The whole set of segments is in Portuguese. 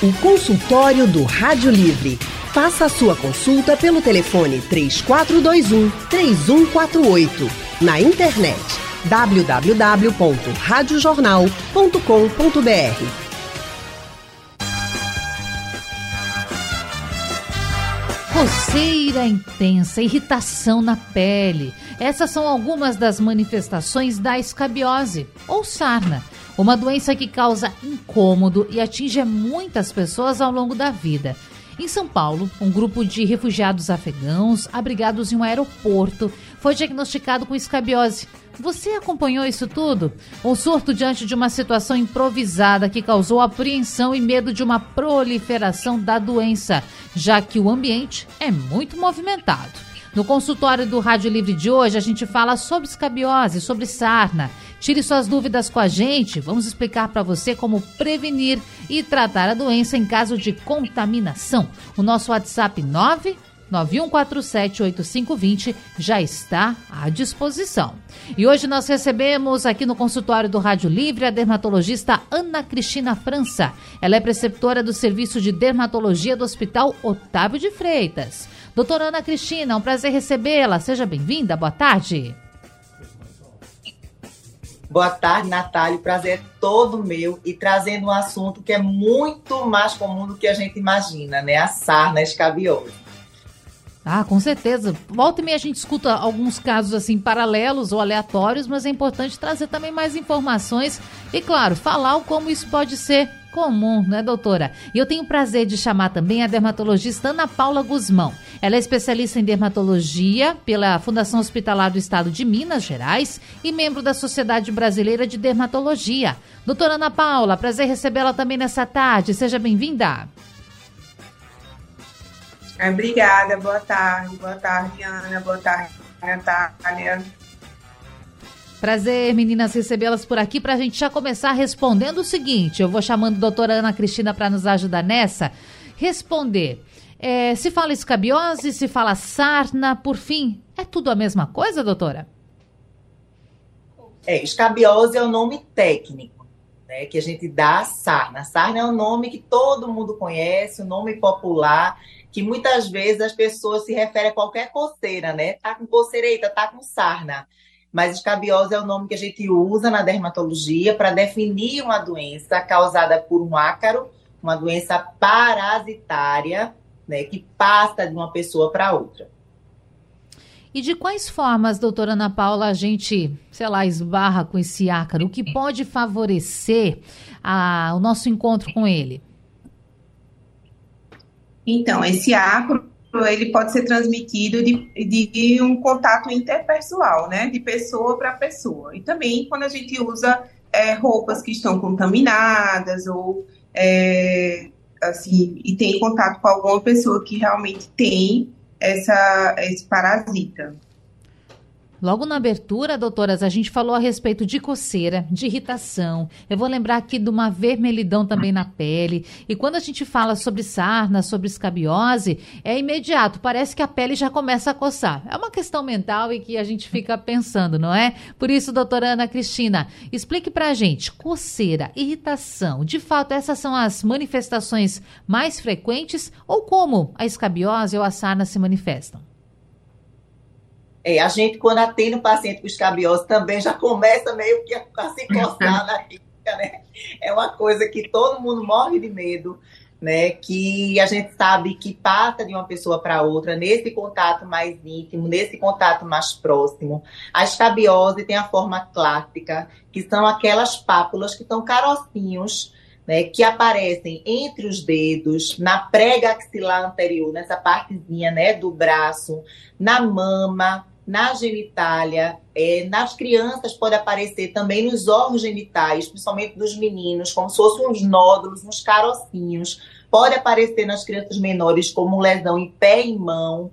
O consultório do Rádio Livre. Faça a sua consulta pelo telefone 3421 3148. Na internet www.radiojornal.com.br. Coceira intensa, irritação na pele. Essas são algumas das manifestações da escabiose ou sarna, uma doença que causa incômodo e atinge muitas pessoas ao longo da vida. Em São Paulo, um grupo de refugiados afegãos abrigados em um aeroporto foi diagnosticado com escabiose. Você acompanhou isso tudo? Um surto diante de uma situação improvisada que causou apreensão e medo de uma proliferação da doença, já que o ambiente é muito movimentado. No consultório do Rádio Livre de hoje, a gente fala sobre escabiose, sobre sarna. Tire suas dúvidas com a gente. Vamos explicar para você como prevenir e tratar a doença em caso de contaminação. O nosso WhatsApp 9 91478520 já está à disposição. E hoje nós recebemos aqui no consultório do Rádio Livre a dermatologista Ana Cristina França. Ela é preceptora do Serviço de Dermatologia do Hospital Otávio de Freitas. Doutora Ana Cristina, é um prazer recebê-la. Seja bem-vinda. Boa tarde. Boa tarde, Natália. O prazer é todo meu e trazendo um assunto que é muito mais comum do que a gente imagina, né? A sarna escabiose. Ah, com certeza. Volta e meia a gente escuta alguns casos assim paralelos ou aleatórios, mas é importante trazer também mais informações e, claro, falar como isso pode ser comum, né, doutora? E eu tenho o prazer de chamar também a dermatologista Ana Paula Guzmão. Ela é especialista em dermatologia pela Fundação Hospitalar do Estado de Minas Gerais e membro da Sociedade Brasileira de Dermatologia. Doutora Ana Paula, prazer recebê-la também nessa tarde. Seja bem-vinda. Obrigada, boa tarde. Boa tarde, Ana. Boa tarde, Natália. Prazer, meninas, recebê-las por aqui para a gente já começar respondendo o seguinte. Eu vou chamando a doutora Ana Cristina para nos ajudar nessa. Responder. É, se fala escabiose, se fala sarna, por fim, é tudo a mesma coisa, doutora? É, escabiose é o nome técnico, né, que a gente dá à sarna. Sarna é um nome que todo mundo conhece, um nome popular, que muitas vezes as pessoas se referem a qualquer coceira, né? Tá com coceira, tá com sarna. Mas escabiose é o nome que a gente usa na dermatologia para definir uma doença causada por um ácaro, uma doença parasitária, né, que passa de uma pessoa para outra. E de quais formas, doutora Ana Paula, a gente, sei lá, esbarra com esse ácaro? O que pode favorecer a, o nosso encontro com ele? Então, esse ácaro ele pode ser transmitido de, de um contato interpessoal, né? De pessoa para pessoa. E também quando a gente usa é, roupas que estão contaminadas ou é, assim, e tem contato com alguma pessoa que realmente tem essa, esse parasita. Logo na abertura, doutoras, a gente falou a respeito de coceira, de irritação. Eu vou lembrar aqui de uma vermelhidão também na pele. E quando a gente fala sobre sarna, sobre escabiose, é imediato, parece que a pele já começa a coçar. É uma questão mental e que a gente fica pensando, não é? Por isso, doutora Ana Cristina, explique pra gente, coceira, irritação, de fato essas são as manifestações mais frequentes ou como a escabiose ou a sarna se manifestam? É, a gente, quando atende um paciente com escabiose, também já começa meio que a, a se coçar na clínica, né? É uma coisa que todo mundo morre de medo, né? Que a gente sabe que passa de uma pessoa para outra nesse contato mais íntimo, nesse contato mais próximo. A escabiose tem a forma clássica, que são aquelas pápulas que são carocinhos, né, que aparecem entre os dedos, na prega axilar anterior, nessa partezinha, né, do braço, na mama, na genitália, é, nas crianças pode aparecer também nos órgãos genitais, principalmente dos meninos, como se fossem uns nódulos, uns carocinhos. Pode aparecer nas crianças menores como lesão em pé e mão.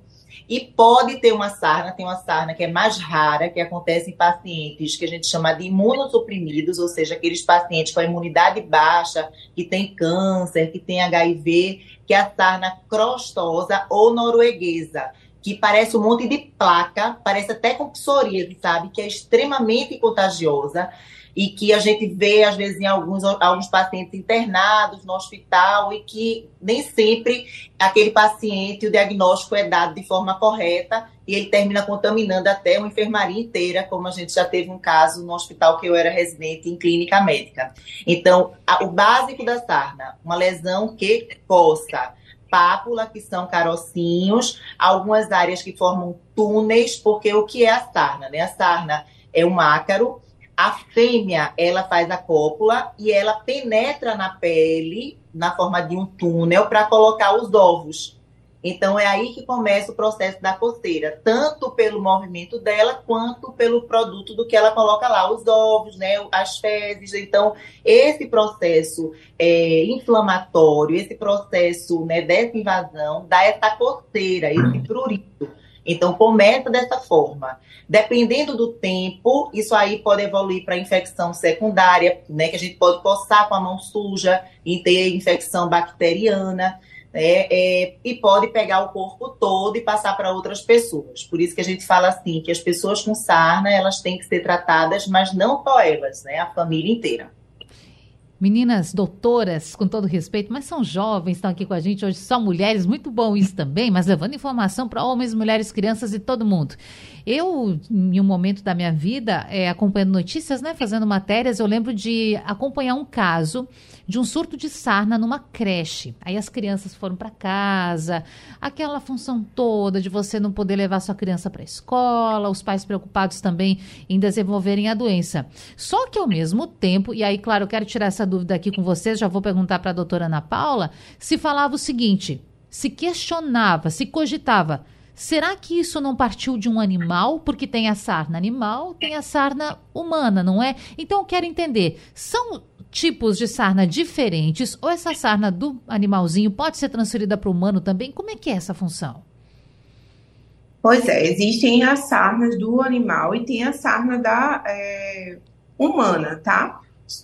E pode ter uma sarna, tem uma sarna que é mais rara, que acontece em pacientes que a gente chama de imunossuprimidos, ou seja, aqueles pacientes com a imunidade baixa, que tem câncer, que tem HIV, que é a sarna crostosa ou norueguesa que parece um monte de placa, parece até com psoríase, sabe? Que é extremamente contagiosa. e que a gente vê, às vezes, em alguns, alguns pacientes internados no hospital e que nem sempre aquele paciente, o diagnóstico é dado de forma correta e ele termina contaminando até uma enfermaria inteira, como a gente já teve um caso no hospital que eu era residente em clínica médica. Então, a, o básico da sarna, uma lesão que possa pápula, que são carocinhos, algumas áreas que formam túneis, porque o que é a sarna? Né? A sarna é um ácaro, a fêmea, ela faz a cópula e ela penetra na pele, na forma de um túnel, para colocar os ovos. Então é aí que começa o processo da coceira, tanto pelo movimento dela quanto pelo produto do que ela coloca lá, os ovos, né, as fezes. Então esse processo é, inflamatório, esse processo né, dessa invasão dá essa coceira, esse prurito. Então começa dessa forma. Dependendo do tempo, isso aí pode evoluir para infecção secundária, né, que a gente pode coçar com a mão suja e ter infecção bacteriana né? É, e pode pegar o corpo todo e passar para outras pessoas. Por isso que a gente fala assim, que as pessoas com sarna, elas têm que ser tratadas, mas não só elas, né? A família inteira. Meninas doutoras, com todo respeito, mas são jovens, estão aqui com a gente hoje, são mulheres, muito bom isso também, mas levando informação para homens, mulheres, crianças e todo mundo. Eu, em um momento da minha vida, é, acompanhando notícias, né, fazendo matérias, eu lembro de acompanhar um caso de um surto de sarna numa creche. Aí as crianças foram para casa, aquela função toda de você não poder levar sua criança para a escola, os pais preocupados também em desenvolverem a doença. Só que ao mesmo tempo, e aí, claro, eu quero tirar essa dúvida aqui com vocês, já vou perguntar para a doutora Ana Paula, se falava o seguinte, se questionava, se cogitava, Será que isso não partiu de um animal? Porque tem a sarna animal, tem a sarna humana, não é? Então eu quero entender: são tipos de sarna diferentes ou essa sarna do animalzinho pode ser transferida para o humano também? Como é que é essa função? Pois é, existem as sarnas do animal e tem a sarna da é, humana, tá?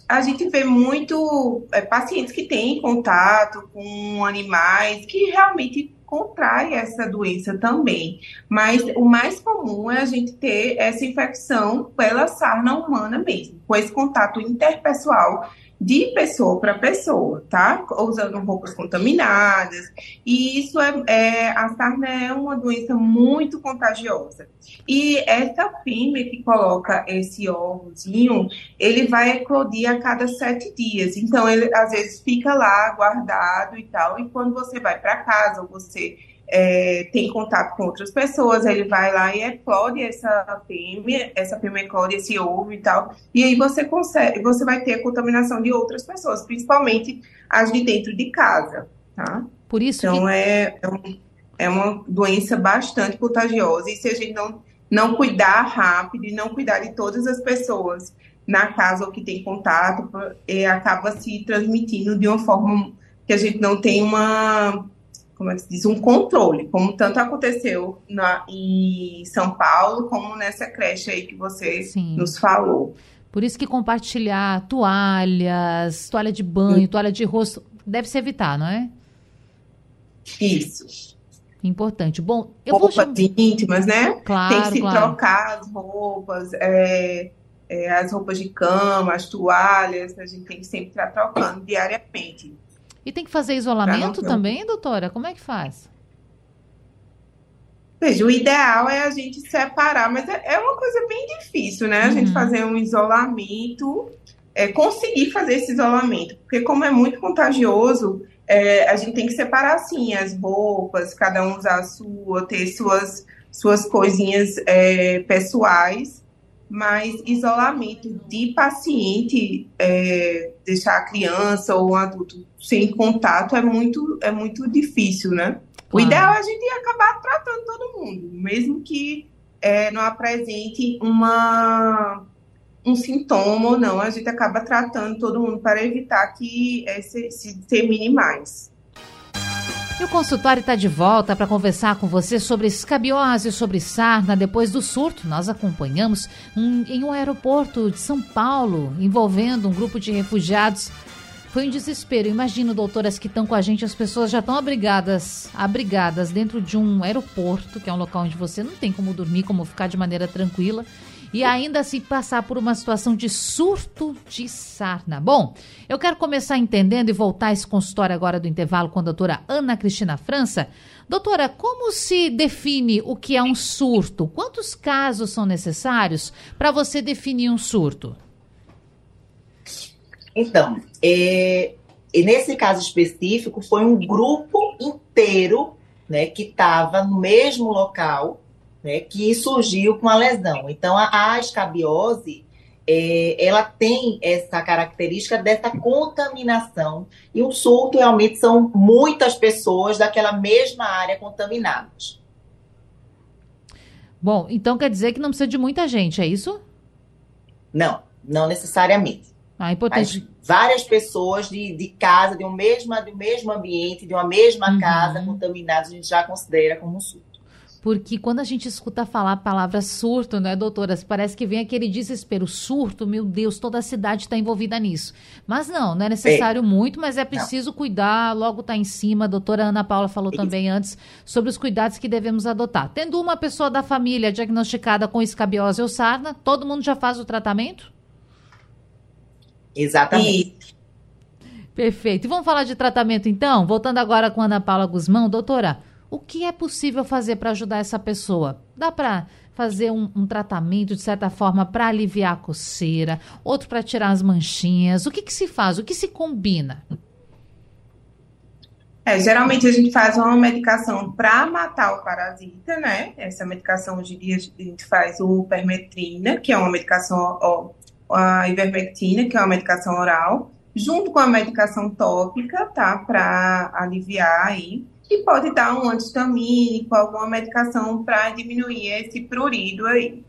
A gente vê muito é, pacientes que têm contato com animais que realmente contrai essa doença também. Mas o mais comum é a gente ter essa infecção pela sarna humana mesmo, com esse contato interpessoal de pessoa para pessoa, tá? Usando roupas contaminadas. E isso é, é, a sarna é uma doença muito contagiosa. E essa fêmea que coloca esse ovozinho, ele vai eclodir a cada sete dias. Então, ele às vezes fica lá guardado e tal. E quando você vai para casa ou você é, tem contato com outras pessoas, ele vai lá e eclode essa fêmea, essa fêmea eclode esse ovo e tal, e aí você consegue, você vai ter a contaminação de outras pessoas, principalmente as de dentro de casa, tá? Por isso então que... é, é, um, é uma doença bastante contagiosa, e se a gente não, não cuidar rápido e não cuidar de todas as pessoas na casa ou que tem contato, é, acaba se transmitindo de uma forma que a gente não tem uma como é que se diz, um controle, como tanto aconteceu na, em São Paulo, como nessa creche aí que você Sim. nos falou. Por isso que compartilhar toalhas, toalha de banho, toalha de rosto, deve se evitar, não é? Isso. Importante. Bom, eu roupas vou... íntimas, né? Claro, Tem que se claro. trocar as roupas, é, é, as roupas de cama, as toalhas, a gente tem que sempre estar trocando diariamente. E tem que fazer isolamento também, doutora? Como é que faz? Veja, o ideal é a gente separar, mas é, é uma coisa bem difícil, né? A uhum. gente fazer um isolamento, é, conseguir fazer esse isolamento, porque como é muito contagioso, é, a gente tem que separar assim as roupas, cada um usar a sua, ter suas, suas coisinhas é, pessoais mas isolamento de paciente, é, deixar a criança ou o adulto sem contato é muito, é muito difícil, né? O ideal é a gente acabar tratando todo mundo, mesmo que é, não apresente uma, um sintoma ou não, a gente acaba tratando todo mundo para evitar que esse, se dissemine mais. E o consultório está de volta para conversar com você sobre escabiose, sobre sarna. Depois do surto, nós acompanhamos um, em um aeroporto de São Paulo, envolvendo um grupo de refugiados. Foi um desespero. Imagina, doutoras que estão com a gente, as pessoas já estão abrigadas, abrigadas dentro de um aeroporto, que é um local onde você não tem como dormir, como ficar de maneira tranquila. E ainda se passar por uma situação de surto de sarna. Bom, eu quero começar entendendo e voltar esse consultório agora do intervalo com a doutora Ana Cristina França. Doutora, como se define o que é um surto? Quantos casos são necessários para você definir um surto? Então, é, nesse caso específico, foi um grupo inteiro né, que estava no mesmo local né, que surgiu com a lesão. Então, a, a escabiose, é, ela tem essa característica dessa contaminação, e um surto realmente são muitas pessoas daquela mesma área contaminadas. Bom, então quer dizer que não precisa de muita gente, é isso? Não, não necessariamente. Ah, importante. Mas várias pessoas de, de casa, de um, mesmo, de um mesmo ambiente, de uma mesma uhum. casa contaminadas, a gente já considera como um surto. Porque quando a gente escuta falar a palavra surto, né, doutora? Parece que vem aquele desespero. Surto, meu Deus, toda a cidade está envolvida nisso. Mas não, não é necessário é. muito, mas é preciso não. cuidar, logo está em cima. A doutora Ana Paula falou Isso. também antes sobre os cuidados que devemos adotar. Tendo uma pessoa da família diagnosticada com escabiose ou sarna, todo mundo já faz o tratamento? Exatamente. Perfeito. E vamos falar de tratamento então? Voltando agora com a Ana Paula Guzmão. Doutora, o que é possível fazer para ajudar essa pessoa? Dá para fazer um, um, tratamento, de certa forma, para aliviar a coceira, outro para tirar as manchinhas? O que, que se faz? O que se combina? É, geralmente a gente faz uma medicação para matar o parasita, né? Essa medicação hoje em dia a gente faz o permetrina, que é uma medicação, ó, a ivermectina, que é uma medicação oral, junto com a medicação tópica, tá? Para aliviar aí e pode dar um antihistamínico, alguma medicação para diminuir esse prurido aí.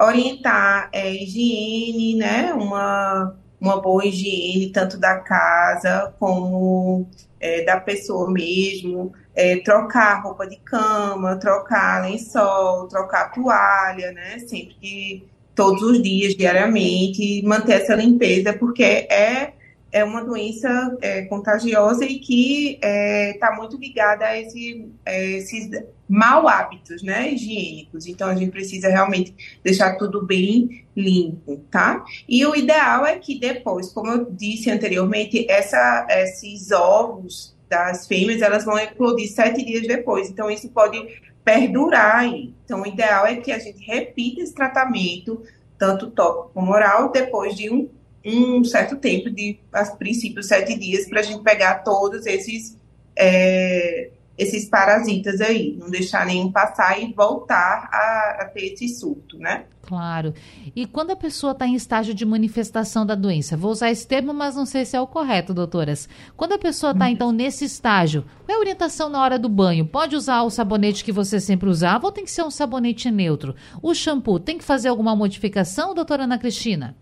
Orientar é, higiene, né? Uma, uma boa higiene, tanto da casa como é, da pessoa mesmo. É, trocar roupa de cama, trocar lençol, trocar toalha, né? Sempre que todos os dias, diariamente, manter essa limpeza, porque é é uma doença é, contagiosa e que está é, tá muito ligada a esse, é, esses mal hábitos né, higiênicos. Então, a gente precisa realmente deixar tudo bem limpo, tá? E o ideal é que depois, como eu disse anteriormente, essa, esses ovos das fêmeas, elas vão eclodir sete dias depois. Então, isso pode perdurar aí. Então, o ideal é que a gente repita esse tratamento, tanto tópico como oral, depois de um um certo tempo, de a princípio sete dias, para a gente pegar todos esses, é, esses parasitas aí, não deixar nenhum passar e voltar a, a ter esse surto, né? Claro. E quando a pessoa está em estágio de manifestação da doença, vou usar esse termo, mas não sei se é o correto, doutoras. Quando a pessoa está, então, nesse estágio, qual é a orientação na hora do banho? Pode usar o sabonete que você sempre usava ou tem que ser um sabonete neutro? O shampoo, tem que fazer alguma modificação, doutora Ana Cristina?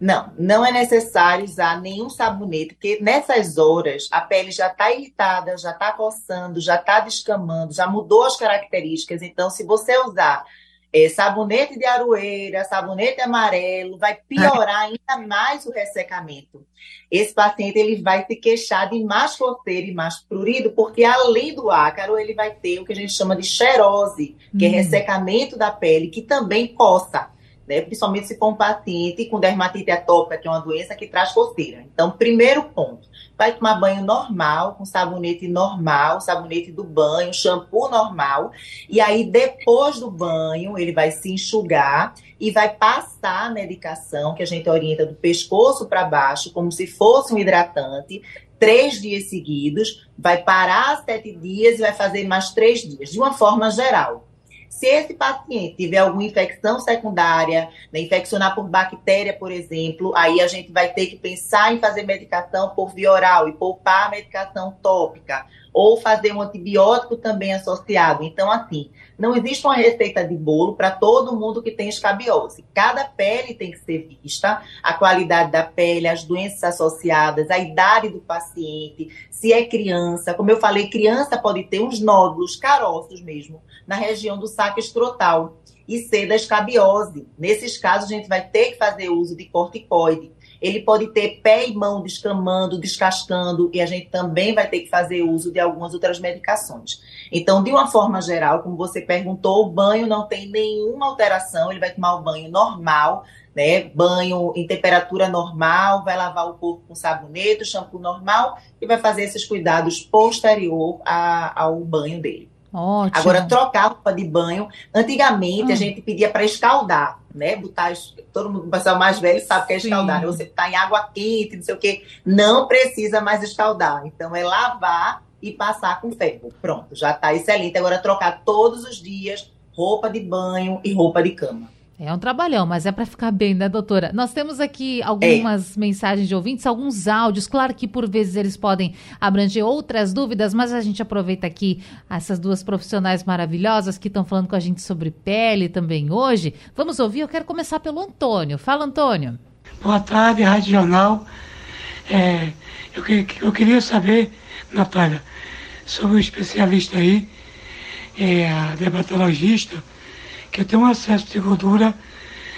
Não, não é necessário usar nenhum sabonete, porque nessas horas a pele já está irritada, já está coçando, já está descamando, já mudou as características. Então, se você usar é, sabonete de aroeira, sabonete amarelo, vai piorar ainda mais o ressecamento. Esse paciente ele vai se queixar de mais coceira e mais prurido, porque além do ácaro, ele vai ter o que a gente chama de xerose, que é hum. ressecamento da pele, que também coça né? Principalmente se for um paciente com dermatite atópica, que é uma doença que traz coceira. Então, primeiro ponto, vai tomar banho normal, com sabonete normal, sabonete do banho, shampoo normal, e aí depois do banho ele vai se enxugar e vai passar a medicação que a gente orienta do pescoço para baixo, como se fosse um hidratante, três dias seguidos, vai parar sete dias e vai fazer mais três dias, de uma forma geral. Se esse paciente tiver alguma infecção secundária, né, infeccionar por bactéria, por exemplo, aí a gente vai ter que pensar em fazer medicação por via oral e poupar a medicação tópica, ou fazer um antibiótico também associado. Então, assim, não existe uma receita de bolo para todo mundo que tem escabiose. Cada pele tem que ser vista, a qualidade da pele, as doenças associadas, a idade do paciente, se é criança. Como eu falei, criança pode ter uns nódulos, caroços mesmo, na região do saco escrotal e ser da escabiose. Nesses casos, a gente vai ter que fazer uso de corticoide. Ele pode ter pé e mão descamando, descascando, e a gente também vai ter que fazer uso de algumas outras medicações. Então, de uma forma geral, como você perguntou, o banho não tem nenhuma alteração, ele vai tomar o banho normal, né? Banho em temperatura normal, vai lavar o corpo com sabonete, shampoo normal e vai fazer esses cuidados posterior a, ao banho dele. Ótimo. Agora, trocar roupa de banho, antigamente hum. a gente pedia para escaldar, né? Botar, todo mundo, o pessoal mais velho sabe que é escaldar, né? Você está em água quente, não sei o quê, não precisa mais escaldar. Então, é lavar e passar com ferro. Pronto, já está excelente. Agora, trocar todos os dias roupa de banho e roupa de cama. É um trabalhão, mas é para ficar bem, né, doutora? Nós temos aqui algumas é. mensagens de ouvintes, alguns áudios. Claro que por vezes eles podem abranger outras dúvidas, mas a gente aproveita aqui essas duas profissionais maravilhosas que estão falando com a gente sobre pele também hoje. Vamos ouvir? Eu quero começar pelo Antônio. Fala, Antônio. Boa tarde, Rádio Jornal. É, eu, eu, queria saber, Natália, sobre o especialista aí, é, a dermatologista que eu tenho um excesso de gordura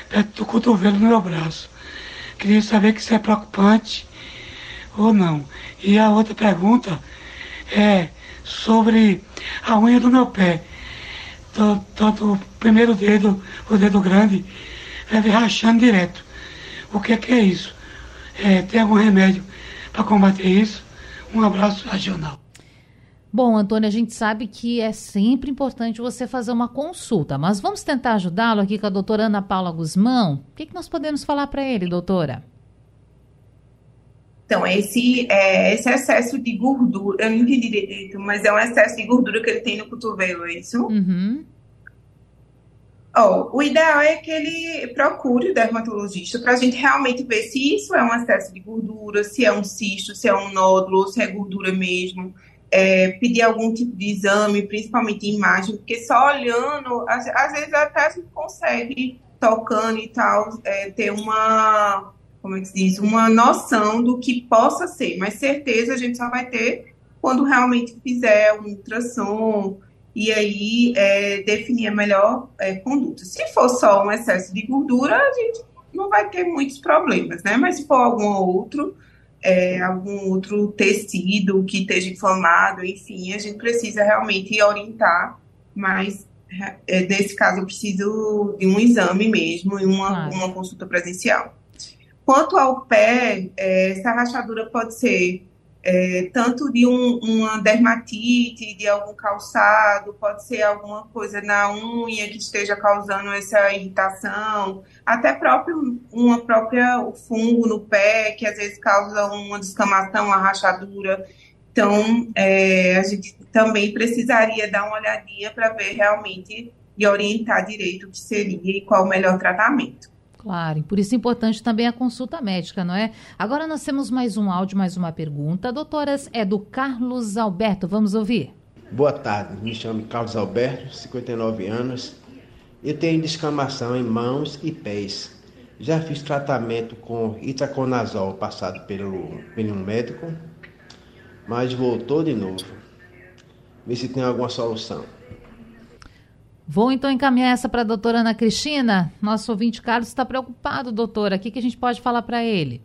perto do cotovelo no meu braço. Queria saber isso é preocupante ou não. E a outra pergunta é sobre a unha do meu pé. Tanto o primeiro dedo, o dedo grande, deve rachando direto. O que é, que é isso? É, tem algum remédio para combater isso? Um abraço regional. Bom, Antônio, a gente sabe que é sempre importante você fazer uma consulta, mas vamos tentar ajudá-lo aqui com a doutora Ana Paula Guzmão. O que, que nós podemos falar para ele, doutora? Então, esse, é, esse excesso de gordura, eu não entendi direito, mas é um excesso de gordura que ele tem no cotovelo, é isso? Uhum. Oh, o ideal é que ele procure o dermatologista para a gente realmente ver se isso é um excesso de gordura, se é um cisto, se é um nódulo, se é gordura mesmo é, pedir algum tipo de exame, principalmente imagem, porque só olhando, às, às vezes até a gente consegue, tocando e tal, é, ter uma, como é que se diz, uma noção do que possa ser, mas certeza a gente só vai ter quando realmente fizer um ultrassom e aí é, definir a melhor é, conduta. Se for só um excesso de gordura, a gente não vai ter muitos problemas, né? Mas se for algum outro, é, algum outro tecido que esteja inflamado, enfim, a gente precisa realmente orientar, mas é, nesse caso eu preciso de um exame mesmo e uma, claro. uma consulta presencial. Quanto ao pé, é, essa rachadura pode ser é, tanto de um, uma dermatite, de algum calçado, pode ser alguma coisa na unha que esteja causando essa irritação, até próprio uma própria o fungo no pé que às vezes causa uma descamação, uma rachadura. Então, é, a gente também precisaria dar uma olhadinha para ver realmente e orientar direito o que seria e qual o melhor tratamento. Claro, por isso é importante também a consulta médica, não é? Agora nós temos mais um áudio, mais uma pergunta. Doutoras, é do Carlos Alberto, vamos ouvir. Boa tarde, me chamo Carlos Alberto, 59 anos. Eu tenho descamação em mãos e pés. Já fiz tratamento com itaconazol passado pelo, pelo médico, mas voltou de novo. Vê se tem alguma solução. Vou então encaminhar essa para a doutora Ana Cristina. Nosso ouvinte Carlos está preocupado, doutora. O que, que a gente pode falar para ele?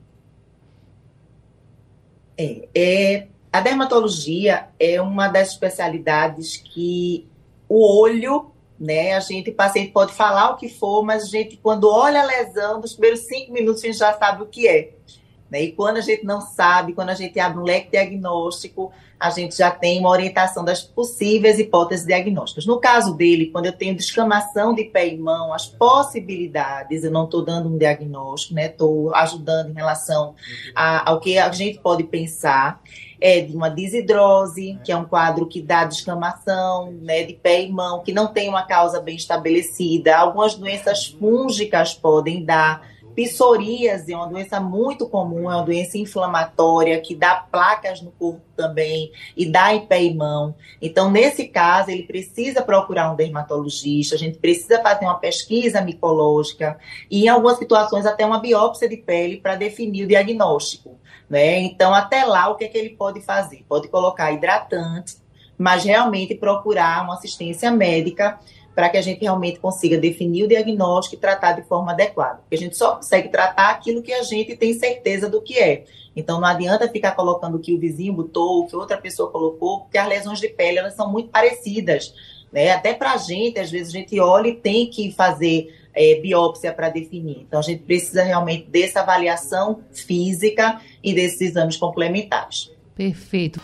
É, é, a dermatologia é uma das especialidades que o olho, né? A gente, paciente pode falar o que for, mas a gente, quando olha a lesão, nos primeiros cinco minutos a gente já sabe o que é. Né? E quando a gente não sabe, quando a gente abre um leque diagnóstico, a gente já tem uma orientação das possíveis hipóteses diagnósticas. No caso dele, quando eu tenho descamação de pé e mão, as possibilidades, eu não estou dando um diagnóstico, né? Estou ajudando em relação a, ao que a gente pode pensar. É de uma desidrose, que é um quadro que dá descamação né, de pé e mão, que não tem uma causa bem estabelecida. Algumas doenças fúngicas podem dar Psoríase é uma doença muito comum, é uma doença inflamatória que dá placas no corpo também e dá em pé e mão. Então, nesse caso, ele precisa procurar um dermatologista, a gente precisa fazer uma pesquisa micológica e, em algumas situações, até uma biópsia de pele para definir o diagnóstico. Né? Então, até lá, o que, é que ele pode fazer? Pode colocar hidratante, mas realmente procurar uma assistência médica para que a gente realmente consiga definir o diagnóstico e tratar de forma adequada. Porque a gente só consegue tratar aquilo que a gente tem certeza do que é. Então não adianta ficar colocando que o vizinho botou, que outra pessoa colocou, porque as lesões de pele elas são muito parecidas. Né? Até para a gente, às vezes a gente olha e tem que fazer é, biópsia para definir. Então a gente precisa realmente dessa avaliação física e desses exames complementares. Perfeito.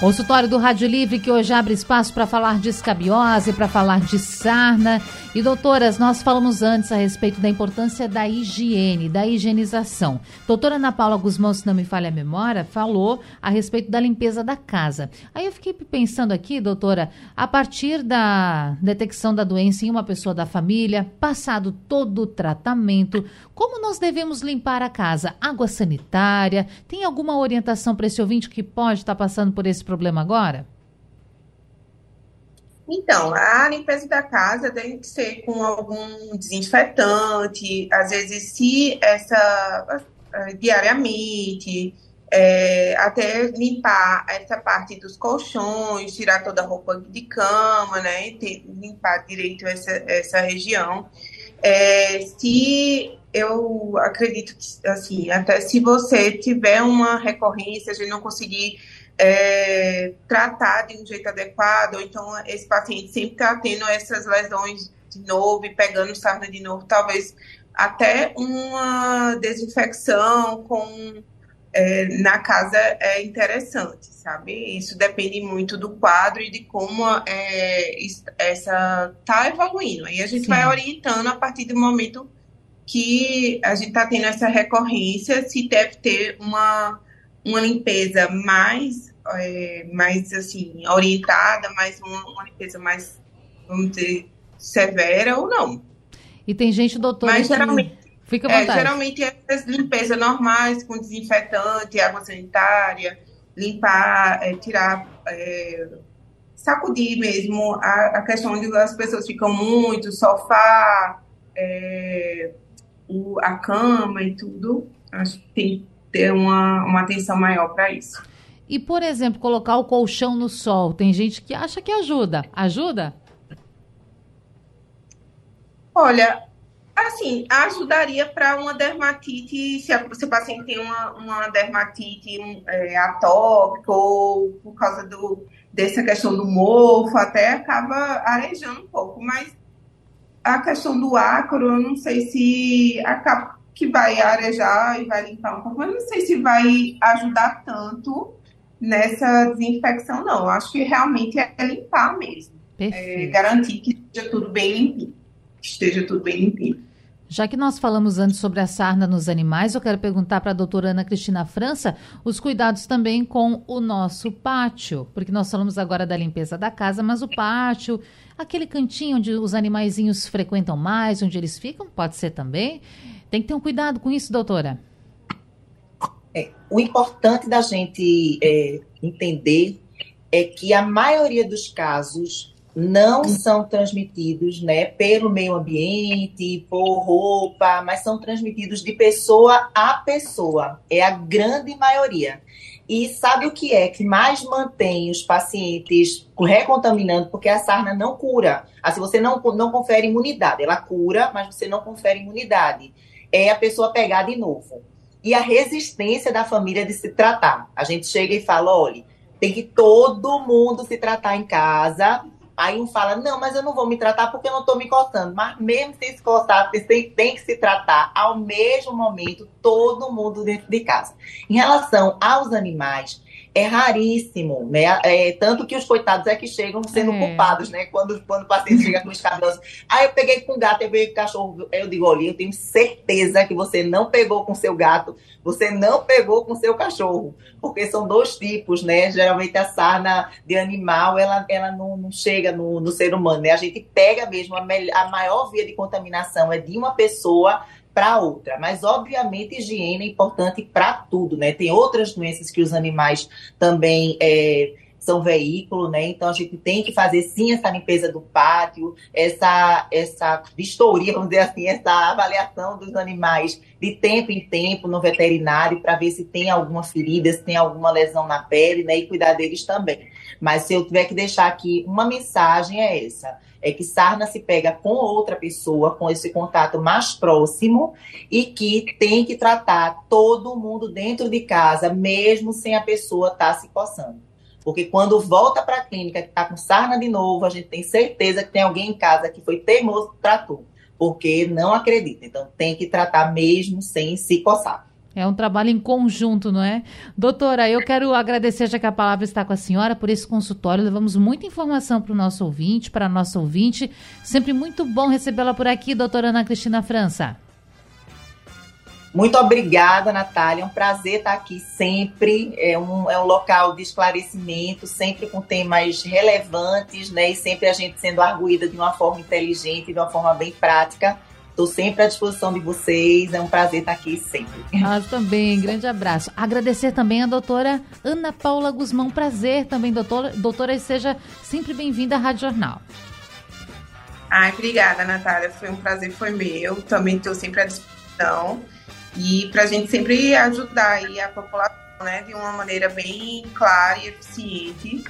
Consultório do Rádio Livre que hoje abre espaço para falar de escabiose, para falar de sarna. E doutoras, nós falamos antes a respeito da importância da higiene, da higienização. Doutora Ana Paula Guzmão, se não me falha a memória, falou a respeito da limpeza da casa. Aí eu fiquei pensando aqui, doutora, a partir da detecção da doença em uma pessoa da família, passado todo o tratamento, como nós devemos limpar a casa? Água sanitária? Tem alguma orientação para esse ouvinte que pode estar tá passando por esse problema agora? Então, a limpeza da casa tem que ser com algum desinfetante, às vezes se essa uh, diariamente, é, até limpar essa parte dos colchões, tirar toda a roupa de cama, né, ter, limpar direito essa, essa região. É, se eu acredito que, assim, até se você tiver uma recorrência, a gente não conseguir é, tratar de um jeito adequado, ou então esse paciente sempre está tendo essas lesões de novo e pegando sarna de novo, talvez até uma desinfecção com é, na casa é interessante, sabe? Isso depende muito do quadro e de como é, essa tá evoluindo. Aí a gente Sim. vai orientando a partir do momento que a gente está tendo essa recorrência, se deve ter uma, uma limpeza mais é, mais assim, orientada, mais uma, uma, limpeza mais, vamos dizer, severa ou não. E tem gente, doutor. Mas geralmente. Fica à é, geralmente é limpeza normais, com desinfetante, água sanitária, limpar, é, tirar, é, sacudir mesmo a, a, questão de as pessoas ficam muito, sofá, é, o, a cama e tudo. Acho que tem que ter uma, uma atenção maior para isso. E, por exemplo, colocar o colchão no sol. Tem gente que acha que ajuda. Ajuda? Olha, assim, ajudaria para uma dermatite, se o seu paciente tem uma, uma dermatite um, é, atópica ou por causa do, dessa questão do mofo, até acaba arejando um pouco. Mas a questão do ácaro, eu não sei se acaba que vai arejar e vai limpar um pouco, mas não sei se vai ajudar tanto nessa desinfecção, não. Eu acho que realmente é limpar mesmo. É, garantir que esteja tudo bem limpinho. Que esteja tudo bem limpinho. Já que nós falamos antes sobre a sarna nos animais, eu quero perguntar para a doutora Ana Cristina França os cuidados também com o nosso pátio, porque nós falamos agora da limpeza da casa, mas o pátio, aquele cantinho onde os animaizinhos frequentam mais, onde eles ficam, pode ser também. Tem que ter um cuidado com isso, doutora. É, o importante da gente é, entender é que a maioria dos casos não são transmitidos né, pelo meio ambiente, por roupa, mas são transmitidos de pessoa a pessoa. É a grande maioria. E sabe o que é que mais mantém os pacientes recontaminando? Porque a sarna não cura. Assim, você não, não confere imunidade. Ela cura, mas você não confere imunidade. É a pessoa pegar de novo e a resistência da família de se tratar. A gente chega e fala, olha, tem que todo mundo se tratar em casa. Aí um fala, não, mas eu não vou me tratar porque eu não estou me coçando. Mas mesmo sem se coçar, tem, tem que se tratar ao mesmo momento, todo mundo dentro de casa. Em relação aos animais, é raríssimo, né? É, tanto que os coitados é que chegam sendo é. culpados, né? Quando, quando o paciente chega com escabiose. Aí eu peguei com gato, eu peguei com cachorro. Eu digo, olha, eu tenho certeza que você não pegou com seu gato, você não pegou com seu cachorro. Porque são dois tipos, né? Geralmente a sarna de animal, ela, ela não, não chega no, no ser humano, né? A gente pega mesmo, a, a maior via de contaminação é de uma pessoa para outra. Mas, obviamente, higiene é importante para tudo, né? Tem outras doenças que os animais também é, são veículo, né? Então, a gente tem que fazer, sim, essa limpeza do pátio, essa, essa vistoria, vamos dizer assim, essa avaliação dos animais de tempo em tempo no veterinário para ver se tem alguma ferida, se tem alguma lesão na pele, né? E cuidar deles também. Mas se eu tiver que deixar aqui uma mensagem é essa é que sarna se pega com outra pessoa, com esse contato mais próximo, e que tem que tratar todo mundo dentro de casa, mesmo sem a pessoa estar tá se coçando. Porque quando volta para a clínica que está com sarna de novo, a gente tem certeza que tem alguém em casa que foi teimoso tratou, porque não acredita. Então tem que tratar mesmo sem se coçar. É um trabalho em conjunto, não é? Doutora, eu quero agradecer, já que a palavra está com a senhora, por esse consultório. Levamos muita informação para o nosso ouvinte, para a nossa ouvinte. Sempre muito bom recebê-la por aqui, doutora Ana Cristina França. Muito obrigada, Natália. É um prazer estar aqui sempre. É um, é um local de esclarecimento, sempre com temas relevantes, né? E sempre a gente sendo arguída de uma forma inteligente, de uma forma bem prática. Estou sempre à disposição de vocês. É um prazer estar aqui sempre. Nós também. Grande abraço. Agradecer também a doutora Ana Paula Guzmão. Prazer também, doutora. Doutora, seja sempre bem-vinda à Rádio Jornal. Ai, obrigada, Natália. Foi um prazer, foi meu. Também estou sempre à disposição. E para a gente sempre ajudar aí a população, né, de uma maneira bem clara e eficiente.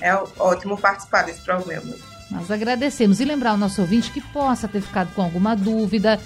É ótimo participar desse programa. Nós agradecemos. E lembrar o nosso ouvinte que possa ter ficado com alguma dúvida.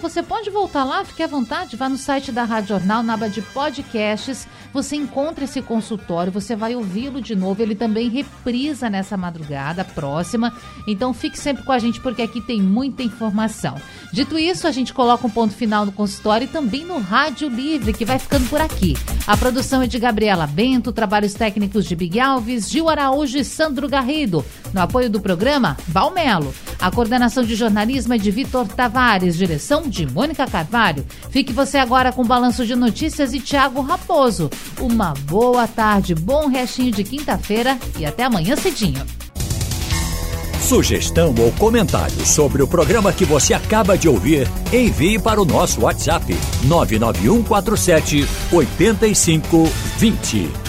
Você pode voltar lá, fique à vontade, vá no site da Rádio Jornal, na aba de podcasts, você encontra esse consultório, você vai ouvi-lo de novo, ele também reprisa nessa madrugada próxima, então fique sempre com a gente porque aqui tem muita informação. Dito isso, a gente coloca um ponto final no consultório e também no Rádio Livre, que vai ficando por aqui. A produção é de Gabriela Bento, trabalhos técnicos de Big Alves, Gil Araújo e Sandro Garrido. No apoio do programa, Valmelo. A coordenação de jornalismo é de Vitor Tavares, direção de Mônica Carvalho. Fique você agora com o balanço de notícias e Tiago Raposo. Uma boa tarde, bom restinho de quinta-feira e até amanhã cedinho. Sugestão ou comentário sobre o programa que você acaba de ouvir, envie para o nosso WhatsApp 99147 8520.